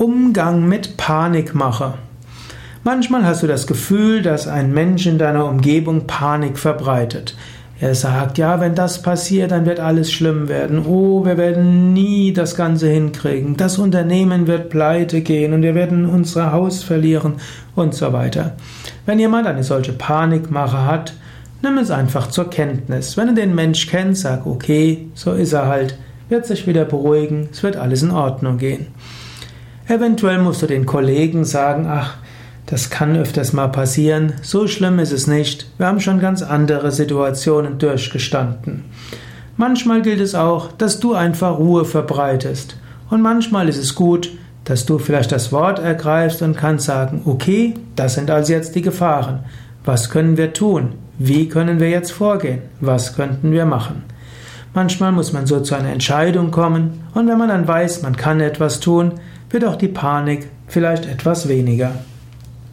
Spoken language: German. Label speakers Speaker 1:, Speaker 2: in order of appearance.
Speaker 1: Umgang mit Panikmache. Manchmal hast du das Gefühl, dass ein Mensch in deiner Umgebung Panik verbreitet. Er sagt, ja, wenn das passiert, dann wird alles schlimm werden. Oh, wir werden nie das Ganze hinkriegen. Das Unternehmen wird pleite gehen und wir werden unser Haus verlieren und so weiter. Wenn jemand eine solche Panikmache hat, nimm es einfach zur Kenntnis. Wenn du den Mensch kennst, sag, okay, so ist er halt, wird sich wieder beruhigen, es wird alles in Ordnung gehen. Eventuell musst du den Kollegen sagen, ach, das kann öfters mal passieren, so schlimm ist es nicht, wir haben schon ganz andere Situationen durchgestanden. Manchmal gilt es auch, dass du einfach Ruhe verbreitest. Und manchmal ist es gut, dass du vielleicht das Wort ergreifst und kannst sagen, okay, das sind also jetzt die Gefahren. Was können wir tun? Wie können wir jetzt vorgehen? Was könnten wir machen? Manchmal muss man so zu einer Entscheidung kommen und wenn man dann weiß, man kann etwas tun, wird auch die Panik vielleicht etwas weniger.